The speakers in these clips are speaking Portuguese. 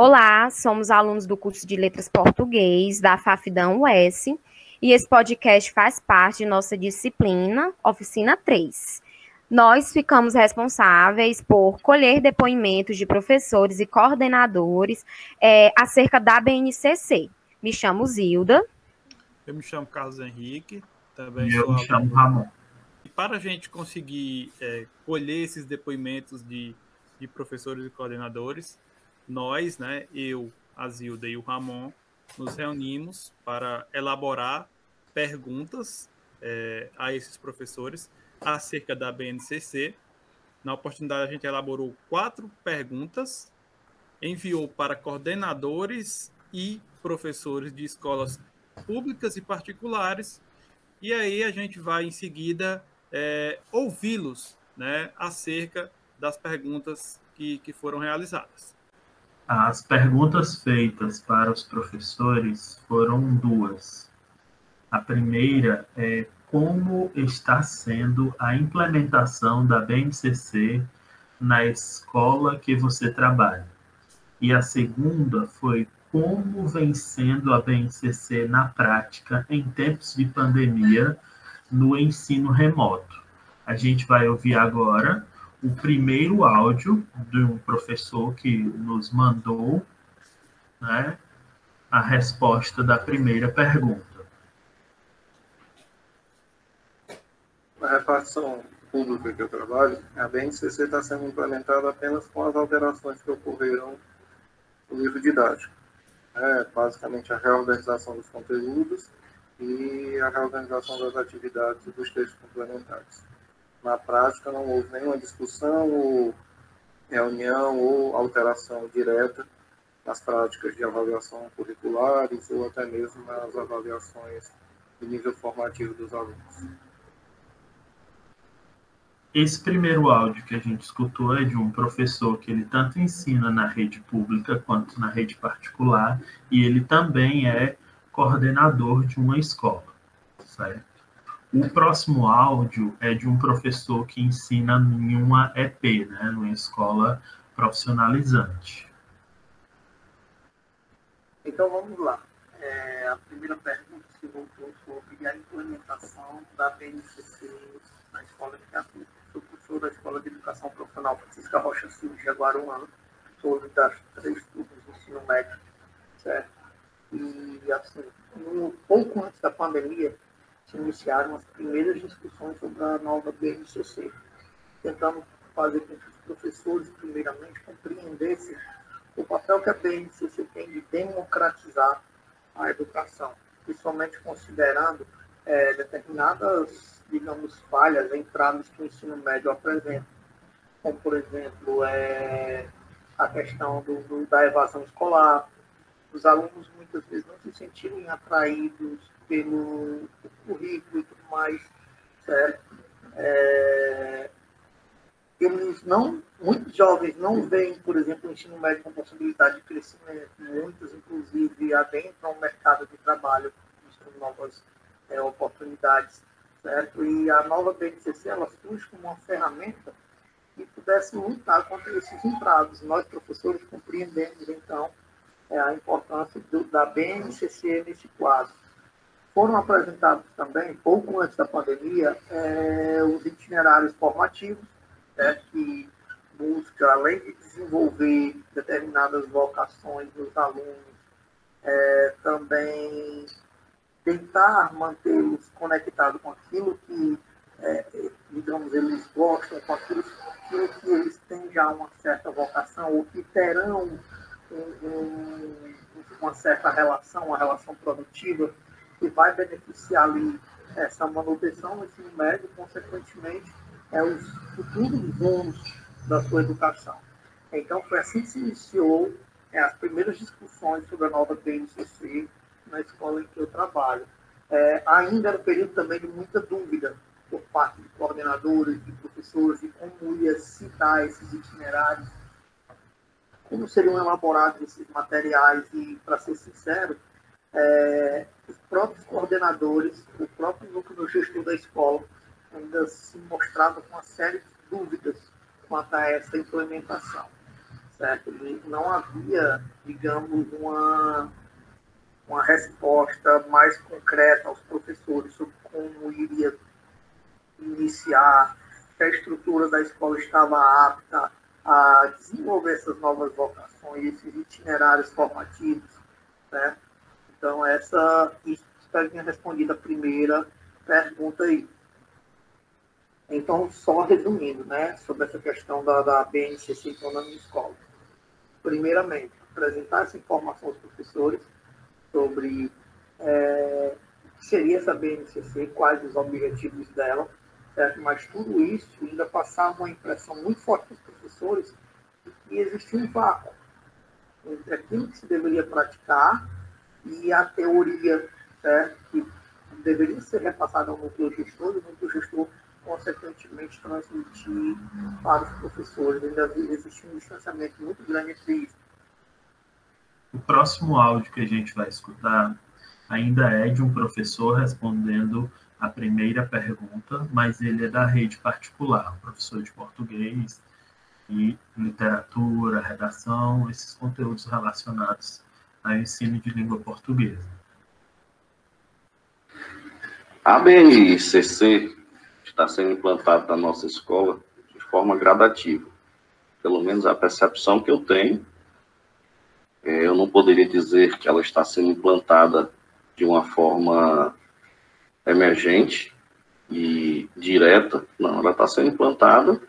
Olá, somos alunos do curso de Letras Português da FAFDAM US e esse podcast faz parte de nossa disciplina, oficina 3. Nós ficamos responsáveis por colher depoimentos de professores e coordenadores é, acerca da BNCC. Me chamo Zilda. Eu me chamo Carlos Henrique. Também eu me chamo Ramon. E para a gente conseguir é, colher esses depoimentos de, de professores e coordenadores, nós, né, eu, a Zilda e o Ramon, nos reunimos para elaborar perguntas é, a esses professores acerca da BNCC. Na oportunidade, a gente elaborou quatro perguntas, enviou para coordenadores e professores de escolas públicas e particulares, e aí a gente vai em seguida é, ouvi-los né, acerca das perguntas que, que foram realizadas. As perguntas feitas para os professores foram duas. A primeira é como está sendo a implementação da BNCC na escola que você trabalha. E a segunda foi como vem sendo a BNCC na prática em tempos de pandemia no ensino remoto. A gente vai ouvir agora o primeiro áudio de um professor que nos mandou né, a resposta da primeira pergunta. Na repartição pública que eu trabalho, a BNCC está sendo implementada apenas com as alterações que ocorreram no livro didático. É, basicamente, a reorganização dos conteúdos e a reorganização das atividades e dos textos complementares na prática não houve nenhuma discussão ou reunião ou alteração direta nas práticas de avaliação curriculares ou até mesmo nas avaliações de nível formativo dos alunos. Esse primeiro áudio que a gente escutou é de um professor que ele tanto ensina na rede pública quanto na rede particular e ele também é coordenador de uma escola, certo? O próximo áudio é de um professor que ensina em uma EP, né, numa escola profissionalizante. Então vamos lá. É, a primeira pergunta se voltou sobre a implementação da BNCC na escola de Catu. Sou professor da Escola de Educação Profissional Francisca Rocha Silva de Jaguaruana, sou das três turmas do ensino médio, certo? E assim, um pouco antes da pandemia, se iniciaram as primeiras discussões sobre a nova BNCC, tentando fazer com que os professores, primeiramente, compreendessem o papel que a BNCC tem de democratizar a educação, principalmente considerando é, determinadas, digamos, falhas, entradas que o ensino médio apresenta, como, por exemplo, é, a questão do, do, da evasão escolar, os alunos muitas vezes não se sentirem atraídos pelo currículo e tudo mais, certo? É, eles não, muitos jovens não veem, por exemplo, o ensino médio com possibilidade de crescimento, muitos, inclusive, adentram o mercado de trabalho, buscando novas é, oportunidades, certo? E a nova BNCC, ela surge como uma ferramenta que pudesse lutar contra esses entraves. Nós, professores, compreendemos, então, é, a importância do, da BNCC nesse quadro. Foram apresentados também, pouco antes da pandemia, é, os itinerários formativos, né, que busca, além de desenvolver determinadas vocações dos alunos, é, também tentar mantê-los conectados com aquilo que, é, digamos, eles gostam, com aquilo, aquilo, que eles têm já uma certa vocação, ou que terão um, um, uma certa relação, uma relação produtiva, que vai beneficiar ali essa manutenção no ensino médio, consequentemente, é os futuros donos da sua educação. Então, foi assim que se iniciou é, as primeiras discussões sobre a nova BNCC na escola em que eu trabalho. É, ainda era um período também de muita dúvida por parte de coordenadores, de professores, de como ia dar esses itinerários, como seriam elaborados esses materiais e, para ser sincero, é, os próprios coordenadores, o próprio núcleo gestor da escola ainda se mostrava com uma série de dúvidas quanto a essa implementação. certo? E não havia, digamos, uma, uma resposta mais concreta aos professores sobre como iria iniciar, se a estrutura da escola estava apta a desenvolver essas novas vocações, esses itinerários formativos, né? Então, essa, que respondido a primeira pergunta aí. Então, só resumindo, né, sobre essa questão da, da BNCC então, na minha escola. Primeiramente, apresentar essa informação aos professores sobre é, o que seria essa BNCC, quais os objetivos dela, certo? Mas tudo isso ainda passava uma impressão muito forte para os professores de que existia um vácuo entre aquilo que se deveria praticar e a teoria certo? que deveria ser repassada ao núcleo gestor e o núcleo gestor consequentemente transmitir para os professores. Ainda existe um distanciamento muito grande entre isso. O próximo áudio que a gente vai escutar ainda é de um professor respondendo a primeira pergunta, mas ele é da rede particular, professor de português e literatura, redação, esses conteúdos relacionados ao ensino de língua portuguesa. A BNCC está sendo implantado na nossa escola de forma gradativa. Pelo menos a percepção que eu tenho. É, eu não poderia dizer que ela está sendo implantada de uma forma emergente e direta. Não, ela está sendo implantada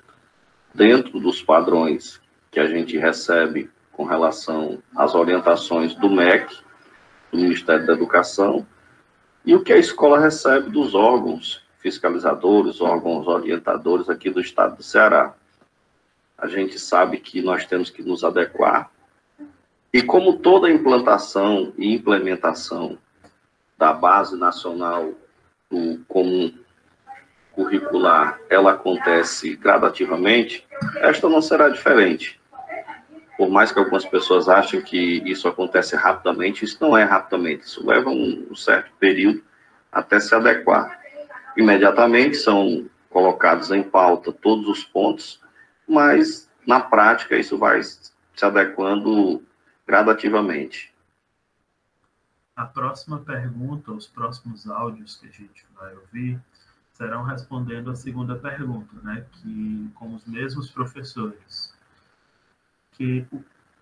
dentro dos padrões que a gente recebe com relação às orientações do MEC, do Ministério da Educação, e o que a escola recebe dos órgãos fiscalizadores, órgãos orientadores aqui do estado do Ceará. A gente sabe que nós temos que nos adequar. E como toda implantação e implementação da base nacional do comum curricular, ela acontece gradativamente, esta não será diferente. Por mais que algumas pessoas achem que isso acontece rapidamente, isso não é rapidamente, isso leva um certo período até se adequar. Imediatamente são colocados em pauta todos os pontos, mas na prática isso vai se adequando gradativamente. A próxima pergunta, os próximos áudios que a gente vai ouvir, serão respondendo a segunda pergunta, né, que com os mesmos professores, que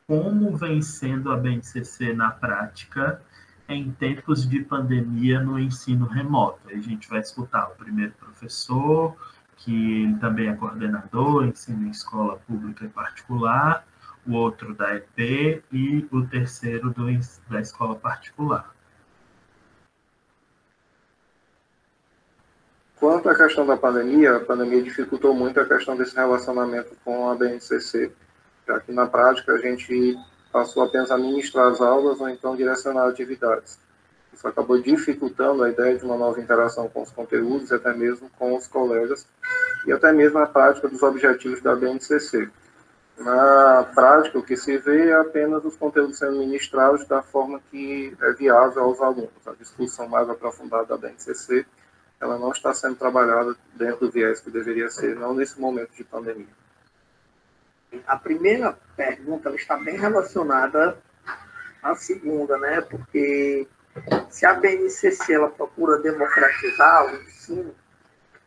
como vem sendo a BNCC na prática em tempos de pandemia no ensino remoto. A gente vai escutar o primeiro professor, que também é coordenador, ensina em escola pública e particular, o outro da EP e o terceiro do, da escola particular. Quanto à questão da pandemia, a pandemia dificultou muito a questão desse relacionamento com a BNCC, já que na prática a gente passou apenas a ministrar as aulas ou então direcionar atividades. Isso acabou dificultando a ideia de uma nova interação com os conteúdos e até mesmo com os colegas e até mesmo a prática dos objetivos da BNCC. Na prática, o que se vê é apenas os conteúdos sendo ministrados da forma que é viável aos alunos. A discussão mais aprofundada da BNCC, ela não está sendo trabalhada dentro do viés que deveria ser, não nesse momento de pandemia. A primeira pergunta está bem relacionada à segunda, né? Porque se a BNCC ela procura democratizar o ensino,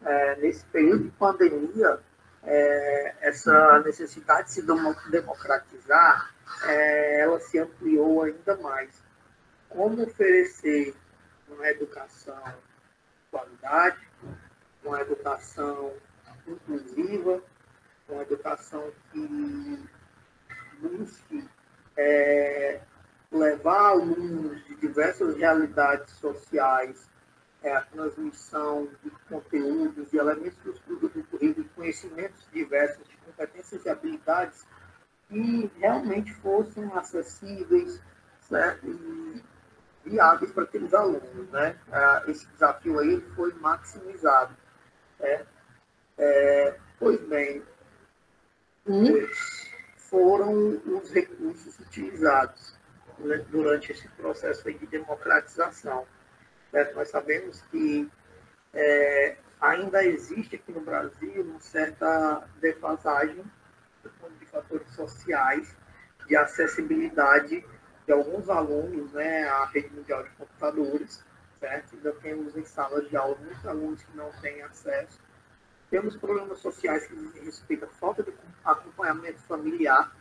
é, nesse período de pandemia, é, essa necessidade de se democratizar, é, ela se ampliou ainda mais. Como oferecer uma educação de qualidade, uma educação inclusiva, uma educação que busque é, levar alunos de diversas realidades sociais é, a transmissão de conteúdos, de elementos do, currículo, conhecimentos diversos, de competências e habilidades que realmente fossem acessíveis certo? e viáveis para aqueles alunos. Né? Ah, esse desafio aí foi maximizado. Né? É, pois bem, foram os recursos utilizados né, durante esse processo de democratização. Né? Nós sabemos que é, ainda existe aqui no Brasil uma certa defasagem de fatores sociais de acessibilidade de alguns alunos né, à rede mundial de computadores, certo? Ainda temos em salas de aula muitos alunos que não têm acesso. Temos problemas sociais que dizem respeito à falta de acompanhamento familiar,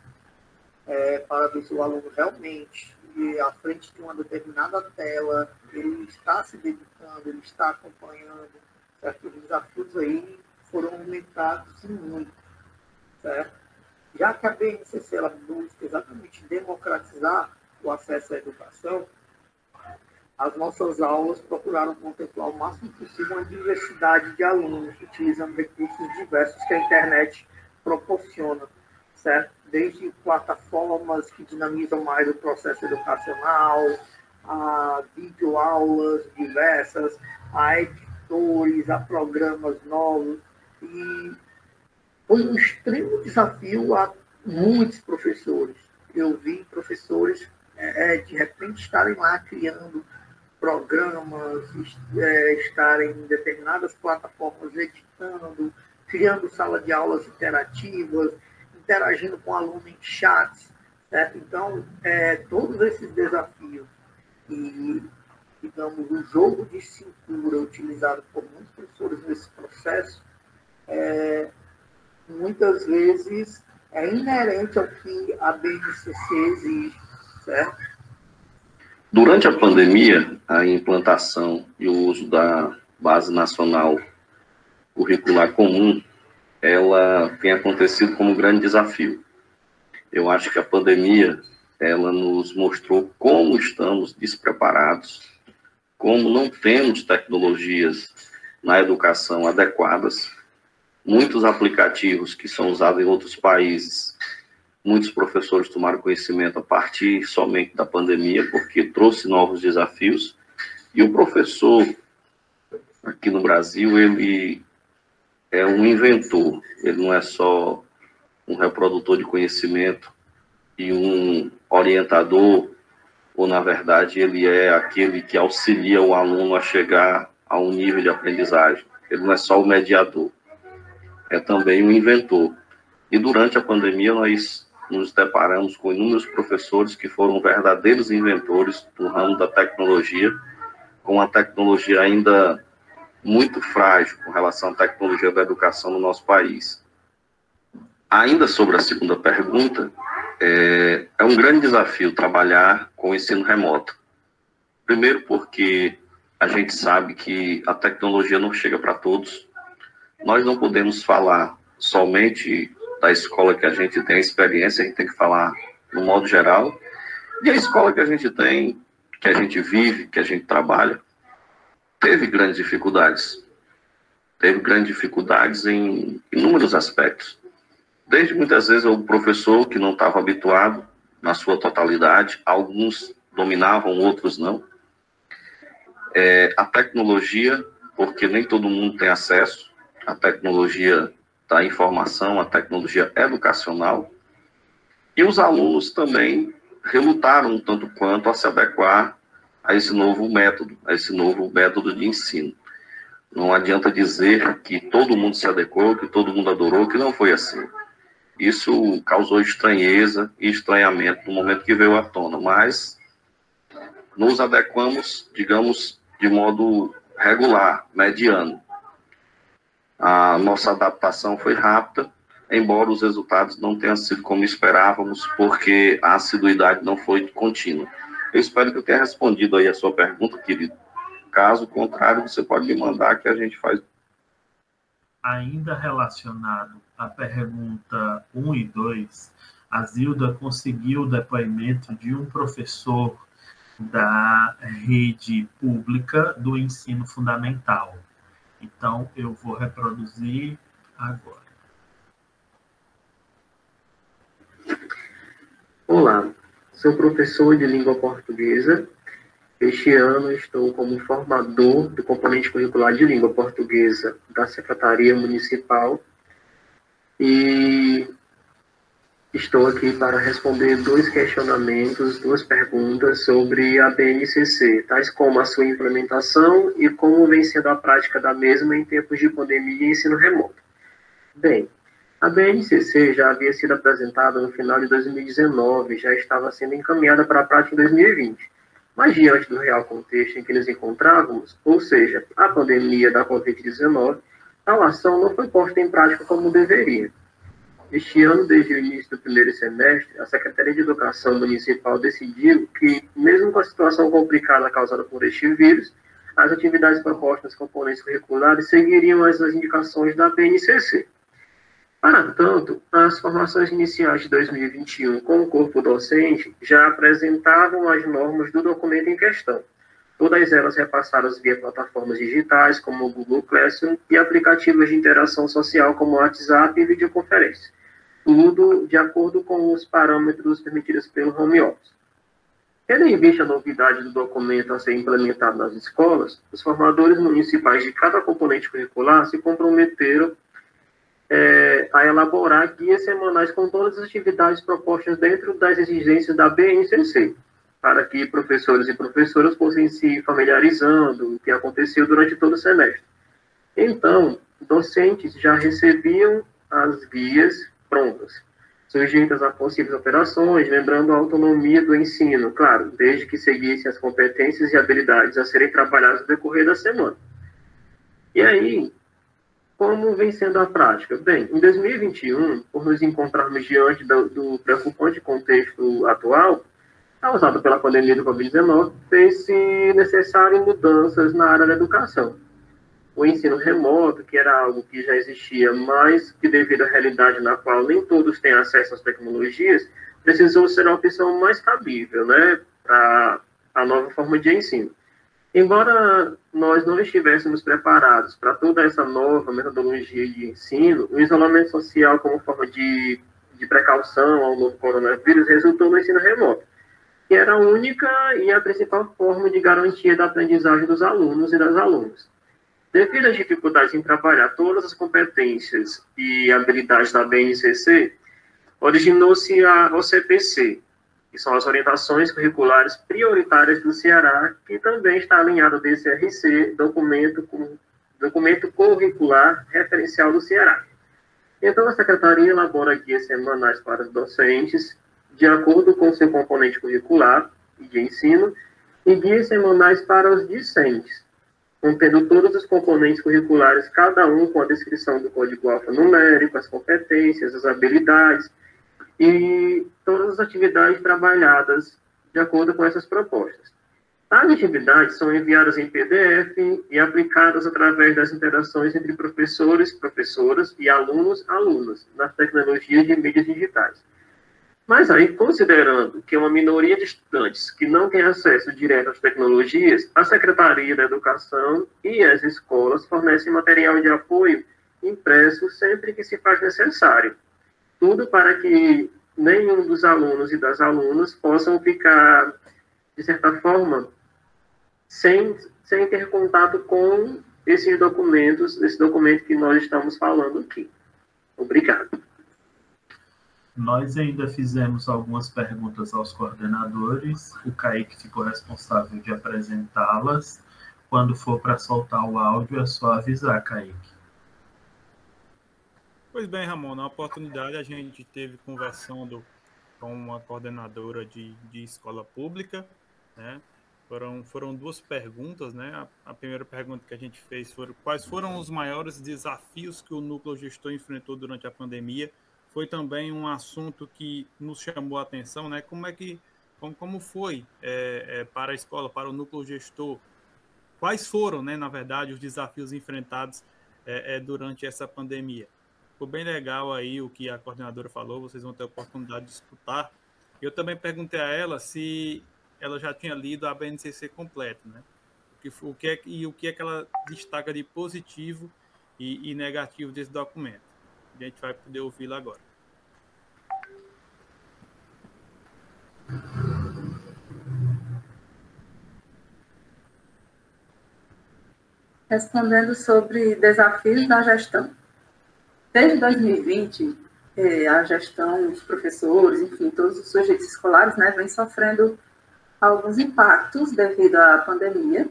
é, para ver se o aluno realmente, à frente de uma determinada tela, ele está se dedicando, ele está acompanhando, certo? Os desafios aí foram aumentados muito, certo? Já que a BNCC ela busca exatamente democratizar o acesso à educação, as nossas aulas procuraram contemplar o máximo possível uma diversidade de alunos, utilizando recursos diversos que a internet proporciona, certo? Desde plataformas que dinamizam mais o processo educacional, a videoaulas diversas, a editores, a programas novos, e foi um extremo desafio a muitos professores. Eu vi professores, é, é, de repente, estarem lá criando programas, é, estarem em determinadas plataformas editando, criando sala de aulas interativas, interagindo com o aluno em chats. Certo? Então, é, todos esses desafios e, digamos, o jogo de cintura utilizado por muitos professores nesse processo é, muitas vezes é inerente ao que a BNCC exige, certo? Durante a pandemia, a implantação e o uso da Base Nacional Curricular Comum, ela tem acontecido como um grande desafio. Eu acho que a pandemia, ela nos mostrou como estamos despreparados, como não temos tecnologias na educação adequadas, muitos aplicativos que são usados em outros países, muitos professores tomaram conhecimento a partir somente da pandemia, porque trouxe novos desafios. E o professor, aqui no Brasil, ele é um inventor, ele não é só um reprodutor de conhecimento e um orientador, ou na verdade ele é aquele que auxilia o aluno a chegar a um nível de aprendizagem. Ele não é só o mediador é também um inventor. E durante a pandemia, nós nos deparamos com inúmeros professores que foram verdadeiros inventores do ramo da tecnologia, com a tecnologia ainda muito frágil com relação à tecnologia da educação no nosso país. Ainda sobre a segunda pergunta, é, é um grande desafio trabalhar com o ensino remoto. Primeiro, porque a gente sabe que a tecnologia não chega para todos, nós não podemos falar somente da escola que a gente tem experiência, a gente tem que falar no modo geral. E a escola que a gente tem, que a gente vive, que a gente trabalha, teve grandes dificuldades. Teve grandes dificuldades em inúmeros aspectos. Desde muitas vezes o professor que não estava habituado na sua totalidade, alguns dominavam, outros não. É, a tecnologia, porque nem todo mundo tem acesso, a tecnologia da informação, a tecnologia educacional, e os alunos também relutaram tanto quanto a se adequar a esse novo método, a esse novo método de ensino. Não adianta dizer que todo mundo se adequou, que todo mundo adorou, que não foi assim. Isso causou estranheza e estranhamento no momento que veio à tona, mas nos adequamos, digamos, de modo regular, mediano. A nossa adaptação foi rápida, embora os resultados não tenham sido como esperávamos, porque a assiduidade não foi contínua. Eu espero que eu tenha respondido aí a sua pergunta, querido. Caso contrário, você pode me mandar que a gente faz. Ainda relacionado à pergunta 1 e 2, a Zilda conseguiu o depoimento de um professor da rede pública do ensino fundamental. Então, eu vou reproduzir agora. Olá, sou professor de língua portuguesa. Este ano estou como formador do componente curricular de língua portuguesa da Secretaria Municipal e Estou aqui para responder dois questionamentos, duas perguntas sobre a BNCC, tais como a sua implementação e como vem sendo a prática da mesma em tempos de pandemia e ensino remoto. Bem, A BNCC já havia sido apresentada no final de 2019, já estava sendo encaminhada para a prática em 2020. Mas diante do real contexto em que nos encontrávamos, ou seja, a pandemia da Covid-19, tal ação não foi posta em prática como deveria. Este ano, desde o início do primeiro semestre, a Secretaria de Educação Municipal decidiu que, mesmo com a situação complicada causada por este vírus, as atividades propostas componentes curriculares seguiriam as indicações da BNCC. Para tanto, as formações iniciais de 2021 com o corpo docente já apresentavam as normas do documento em questão, todas elas repassadas via plataformas digitais como o Google Classroom e aplicativos de interação social como o WhatsApp e videoconferência, tudo de acordo com os parâmetros permitidos pelo home office. Tendo em vista a novidade do documento a ser implementado nas escolas, os formadores municipais de cada componente curricular se comprometeram é, a elaborar guias semanais com todas as atividades propostas dentro das exigências da BNCC, para que professores e professoras fossem se familiarizando o que aconteceu durante todo o semestre. Então, docentes já recebiam as guias prontas, sujeitas a possíveis operações, lembrando a autonomia do ensino, claro, desde que seguissem as competências e habilidades a serem trabalhadas no decorrer da semana. E aí, como vem sendo a prática? Bem, em 2021, por nos encontrarmos diante do, do preocupante contexto atual, causado pela pandemia do Covid-19, fez-se necessário mudanças na área da educação. O ensino remoto, que era algo que já existia, mas que devido à realidade na qual nem todos têm acesso às tecnologias, precisou ser a opção mais cabível, né, para a nova forma de ensino. Embora nós não estivéssemos preparados para toda essa nova metodologia de ensino, o isolamento social como forma de, de precaução ao novo coronavírus resultou no ensino remoto, que era a única e a principal forma de garantia da aprendizagem dos alunos e das alunas. Devido às dificuldades em trabalhar todas as competências e habilidades da BNCC, originou-se a OCPC, que são as orientações curriculares prioritárias do Ceará, que também está alinhado ao DCRC, documento, documento curricular referencial do Ceará. Então, a Secretaria elabora guias semanais para os docentes, de acordo com seu componente curricular e de ensino, e guias semanais para os discentes, contendo todos os componentes curriculares, cada um com a descrição do código alfanumérico, as competências, as habilidades, e todas as atividades trabalhadas de acordo com essas propostas. As atividades são enviadas em PDF e aplicadas através das interações entre professores, professoras e alunos, alunas, nas tecnologias de mídias digitais. Mas aí, considerando que uma minoria de estudantes que não tem acesso direto às tecnologias, a Secretaria da Educação e as escolas fornecem material de apoio impresso sempre que se faz necessário, tudo para que nenhum dos alunos e das alunas possam ficar, de certa forma, sem, sem ter contato com esses documentos, esse documento que nós estamos falando aqui. Obrigado. Nós ainda fizemos algumas perguntas aos coordenadores. O Kaique ficou responsável de apresentá-las. Quando for para soltar o áudio, é só avisar, Kaique. Pois bem, Ramon, na oportunidade a gente teve conversando com uma coordenadora de, de escola pública, né? Foram, foram duas perguntas, né? A, a, primeira pergunta que a gente fez foi quais foram os maiores desafios que o núcleo gestor enfrentou durante a pandemia. Foi também um assunto que nos chamou a atenção, né? Como é que, como, como foi é, é, para a escola, para o núcleo gestor? Quais foram, né, na verdade, os desafios enfrentados é, é durante essa pandemia? Ficou bem legal aí o que a coordenadora falou, vocês vão ter a oportunidade de escutar. Eu também perguntei a ela se ela já tinha lido a BNCC completa, né? O que, o que é, e o que é que ela destaca de positivo e, e negativo desse documento. A gente vai poder ouvi-la agora. Respondendo sobre desafios da gestão. Desde 2020, é, a gestão, os professores, enfim, todos os sujeitos escolares, né, vem sofrendo alguns impactos devido à pandemia.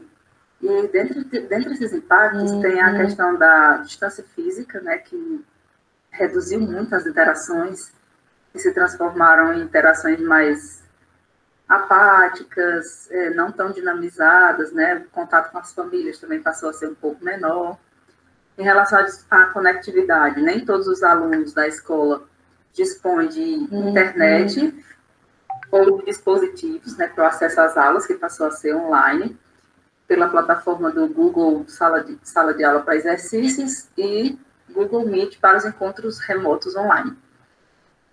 E dentre, dentre esses impactos uhum. tem a questão da distância física, né, que reduziu muito as interações e se transformaram em interações mais apáticas, é, não tão dinamizadas, né? O contato com as famílias também passou a ser um pouco menor. Em relação à conectividade, nem todos os alunos da escola dispõem de uhum. internet ou de dispositivos né, para o acesso às aulas, que passou a ser online, pela plataforma do Google Sala de, Sala de Aula para Exercícios e Google Meet para os encontros remotos online.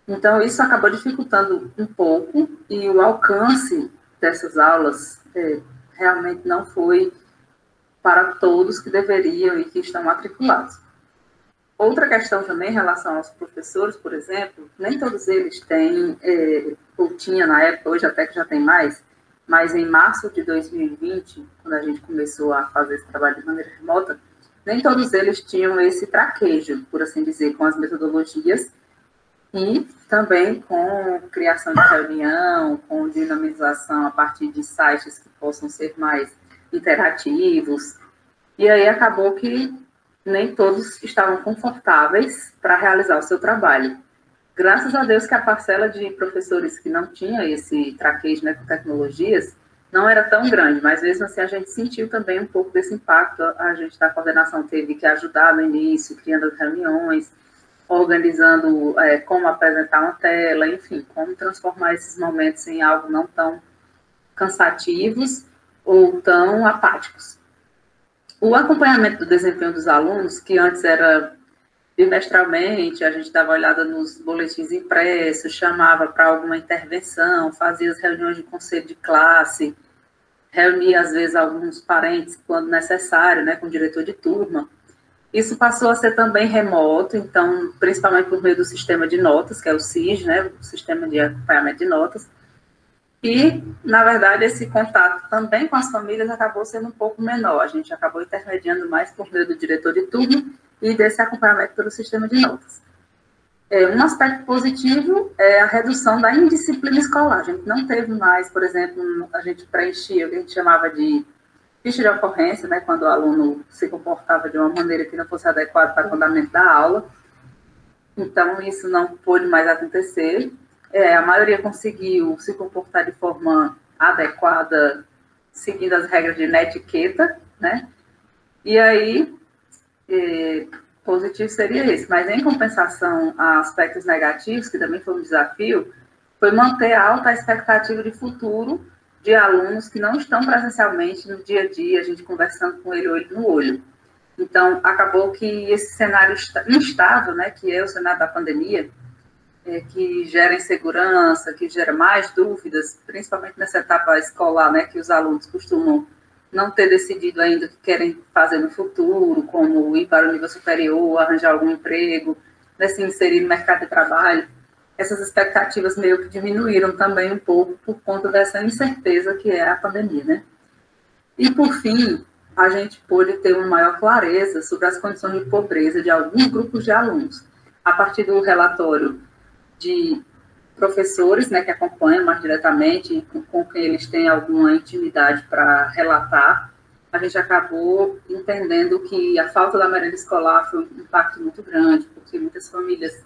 Então, isso acabou dificultando um pouco e o alcance dessas aulas é, realmente não foi para todos que deveriam e que estão matriculados. Outra questão também em relação aos professores, por exemplo, nem todos eles têm, é, ou tinha na época, hoje até que já tem mais, mas em março de 2020, quando a gente começou a fazer esse trabalho de maneira remota, nem todos eles tinham esse traquejo, por assim dizer, com as metodologias e também com criação de reunião, com dinamização a partir de sites que possam ser mais interativos. E aí acabou que nem todos estavam confortáveis para realizar o seu trabalho. Graças a Deus que a parcela de professores que não tinha esse traquejo né, com tecnologias não era tão grande, mas mesmo assim a gente sentiu também um pouco desse impacto. A gente da coordenação teve que ajudar no início, criando reuniões, organizando é, como apresentar uma tela, enfim, como transformar esses momentos em algo não tão cansativos ou tão apáticos. O acompanhamento do desempenho dos alunos, que antes era bimestralmente, a gente dava olhada nos boletins impressos, chamava para alguma intervenção, fazia as reuniões de conselho de classe, reunia às vezes alguns parentes quando necessário, né, com o diretor de turma. Isso passou a ser também remoto, então, principalmente por meio do sistema de notas, que é o SIS, né, o Sistema de Acompanhamento de Notas, e, na verdade, esse contato também com as famílias acabou sendo um pouco menor. A gente acabou intermediando mais por meio do diretor de turno e desse acompanhamento pelo sistema de notas. É, um aspecto positivo é a redução da indisciplina escolar. A gente não teve mais, por exemplo, a gente preenchia o que a gente chamava de ficha de ocorrência, né, quando o aluno se comportava de uma maneira que não fosse adequada para o andamento da aula. Então, isso não pôde mais acontecer é, a maioria conseguiu se comportar de forma adequada, seguindo as regras de netiqueta, né? E aí, positivo seria esse, mas em compensação a aspectos negativos, que também foi um desafio, foi manter alta a expectativa de futuro de alunos que não estão presencialmente no dia a dia, a gente conversando com ele olho no olho. Então, acabou que esse cenário instável, né, que é o cenário da pandemia, é, que gera insegurança, que gera mais dúvidas, principalmente nessa etapa escolar, né, que os alunos costumam não ter decidido ainda o que querem fazer no futuro, como ir para o nível superior, arranjar algum emprego, né, se inserir no mercado de trabalho. Essas expectativas meio que diminuíram também um pouco por conta dessa incerteza que é a pandemia, né? E, por fim, a gente pôde ter uma maior clareza sobre as condições de pobreza de alguns grupos de alunos, a partir do relatório de professores né, que acompanham mais diretamente, com, com quem eles têm alguma intimidade para relatar, a gente acabou entendendo que a falta da merenda escolar foi um impacto muito grande, porque muitas famílias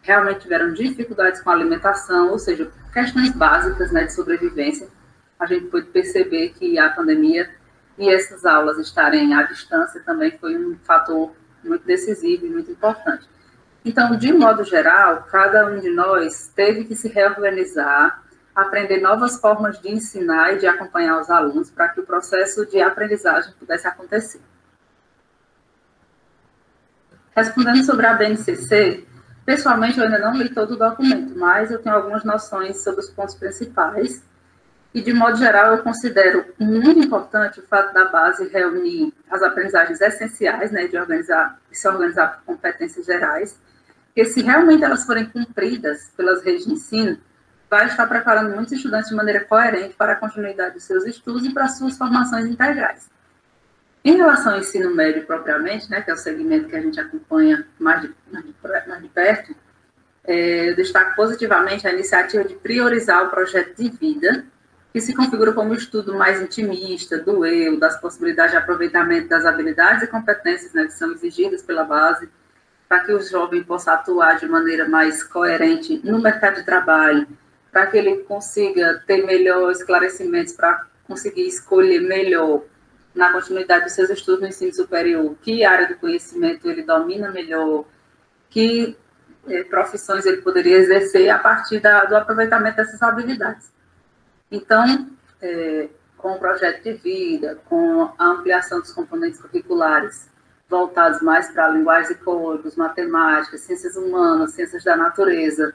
realmente tiveram dificuldades com a alimentação, ou seja, questões básicas né, de sobrevivência. A gente pôde perceber que a pandemia e essas aulas estarem à distância também foi um fator muito decisivo e muito importante. Então, de modo geral, cada um de nós teve que se reorganizar, aprender novas formas de ensinar e de acompanhar os alunos para que o processo de aprendizagem pudesse acontecer. Respondendo sobre a BNCC, pessoalmente eu ainda não li todo o documento, mas eu tenho algumas noções sobre os pontos principais. E, de modo geral, eu considero muito importante o fato da base reunir as aprendizagens essenciais, né, de organizar, se organizar por competências gerais, porque se realmente elas forem cumpridas pelas redes de ensino, vai estar preparando muitos estudantes de maneira coerente para a continuidade dos seus estudos e para as suas formações integrais. Em relação ao ensino médio propriamente, né, que é o segmento que a gente acompanha mais de, mais de, mais de perto, é, eu destaco positivamente a iniciativa de priorizar o projeto de vida, que se configura como um estudo mais intimista do eu, das possibilidades de aproveitamento das habilidades e competências né, que são exigidas pela base, para que o jovem possa atuar de maneira mais coerente no mercado de trabalho, para que ele consiga ter melhor esclarecimentos, para conseguir escolher melhor na continuidade dos seus estudos no ensino superior, que área do conhecimento ele domina melhor, que eh, profissões ele poderia exercer a partir da, do aproveitamento dessas habilidades. Então, eh, com o projeto de vida, com a ampliação dos componentes curriculares, voltados mais para linguagens e códigos, matemática, ciências humanas, ciências da natureza,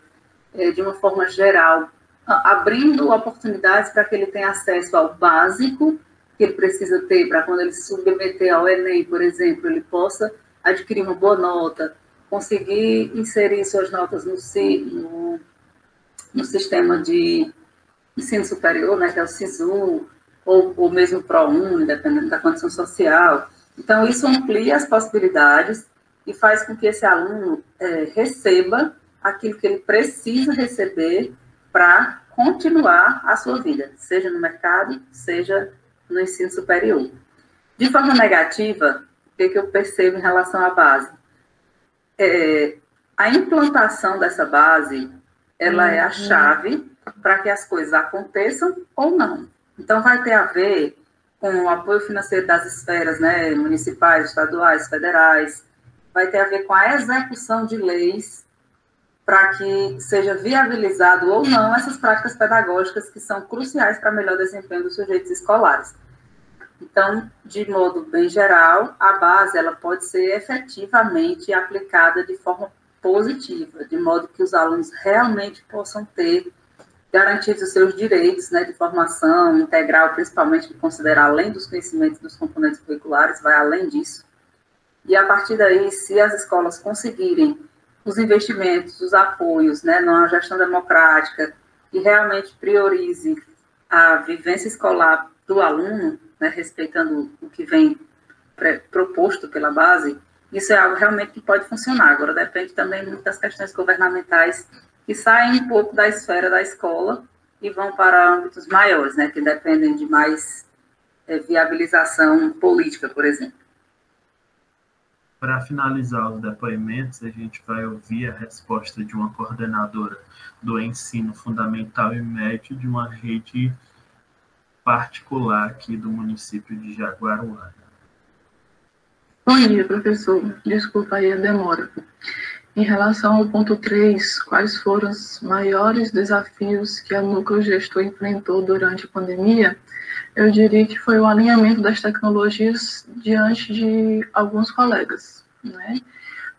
eh, de uma forma geral, abrindo oportunidades para que ele tenha acesso ao básico que ele precisa ter para quando ele se submeter ao Enem, por exemplo, ele possa adquirir uma boa nota, conseguir inserir suas notas no, no, no sistema de ensino superior, né, que é o SISU, ou, ou mesmo ProUni, dependendo da condição social. Então, isso amplia as possibilidades e faz com que esse aluno é, receba aquilo que ele precisa receber para continuar a sua vida, seja no mercado, seja no ensino superior. De forma negativa, o que, que eu percebo em relação à base? É, a implantação dessa base, ela é a uhum. chave para que as coisas aconteçam ou não. Então, vai ter a ver com o apoio financeiro das esferas né, municipais, estaduais, federais, vai ter a ver com a execução de leis para que seja viabilizado ou não essas práticas pedagógicas que são cruciais para melhor desempenho dos sujeitos escolares. Então, de modo bem geral, a base ela pode ser efetivamente aplicada de forma positiva, de modo que os alunos realmente possam ter garantidos os seus direitos né, de formação integral, principalmente de considerar além dos conhecimentos dos componentes curriculares, vai além disso. E a partir daí, se as escolas conseguirem os investimentos, os apoios, né, numa gestão democrática que realmente priorize a vivência escolar do aluno, né, respeitando o que vem proposto pela base, isso é algo realmente que pode funcionar. Agora, depende também muito das questões governamentais que saem um pouco da esfera da escola e vão para âmbitos maiores, né, que dependem de mais é, viabilização política, por exemplo. Para finalizar os depoimentos, a gente vai ouvir a resposta de uma coordenadora do ensino fundamental e médio de uma rede particular aqui do município de Jaguaruana. Bom dia, professor. Desculpa aí a demora. Em relação ao ponto 3, quais foram os maiores desafios que a Núcleo Gestor enfrentou durante a pandemia? eu diria que foi o alinhamento das tecnologias diante de alguns colegas, né?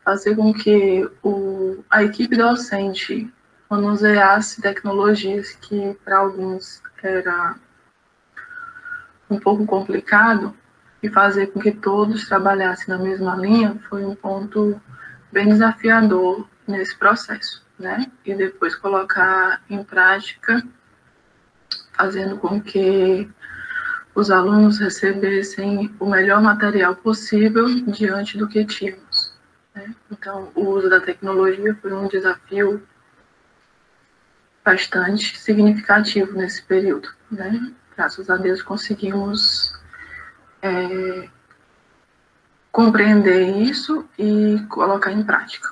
Fazer com que o, a equipe docente manuseasse tecnologias que para alguns era um pouco complicado e fazer com que todos trabalhassem na mesma linha foi um ponto bem desafiador nesse processo, né? E depois colocar em prática, fazendo com que os alunos recebessem o melhor material possível diante do que tínhamos. Né? Então, o uso da tecnologia foi um desafio bastante significativo nesse período. Né? Graças a Deus conseguimos é, compreender isso e colocar em prática.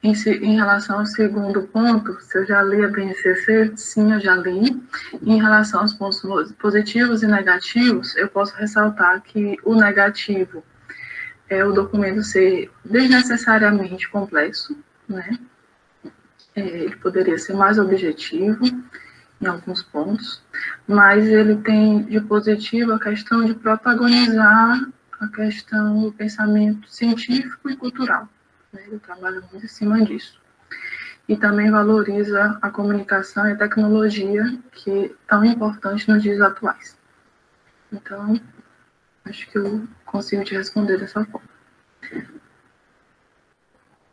Em, em, relação ao segundo ponto, se eu já li a BNCC, sim, eu já li. Em relação aos pontos positivos e negativos, eu posso ressaltar que o negativo é o documento ser desnecessariamente complexo, né? É, ele poderia ser mais objetivo em alguns pontos, mas ele tem de positivo a questão de protagonizar a questão do pensamento científico e cultural né? Ele trabalha muito em cima disso. E também valoriza a comunicação e a tecnologia, que é tão importante nos dias atuais. Então, acho que eu consigo te responder dessa forma.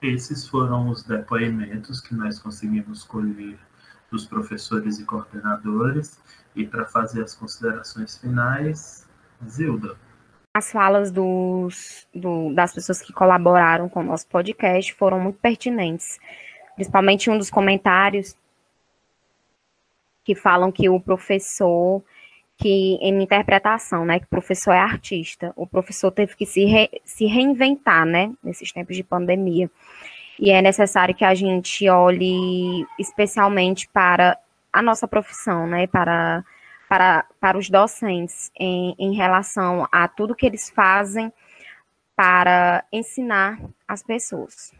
Esses foram os depoimentos que nós conseguimos colher dos professores e coordenadores. E para fazer as considerações finais, Zilda as falas dos, do, das pessoas que colaboraram com o nosso podcast foram muito pertinentes. Principalmente um dos comentários que falam que o professor que em interpretação, né, que o professor é artista, o professor teve que se, re, se reinventar, né, nesses tempos de pandemia. E é necessário que a gente olhe especialmente para a nossa profissão, né, para, para, para os docentes em, em relação a tudo que eles fazem para ensinar as pessoas.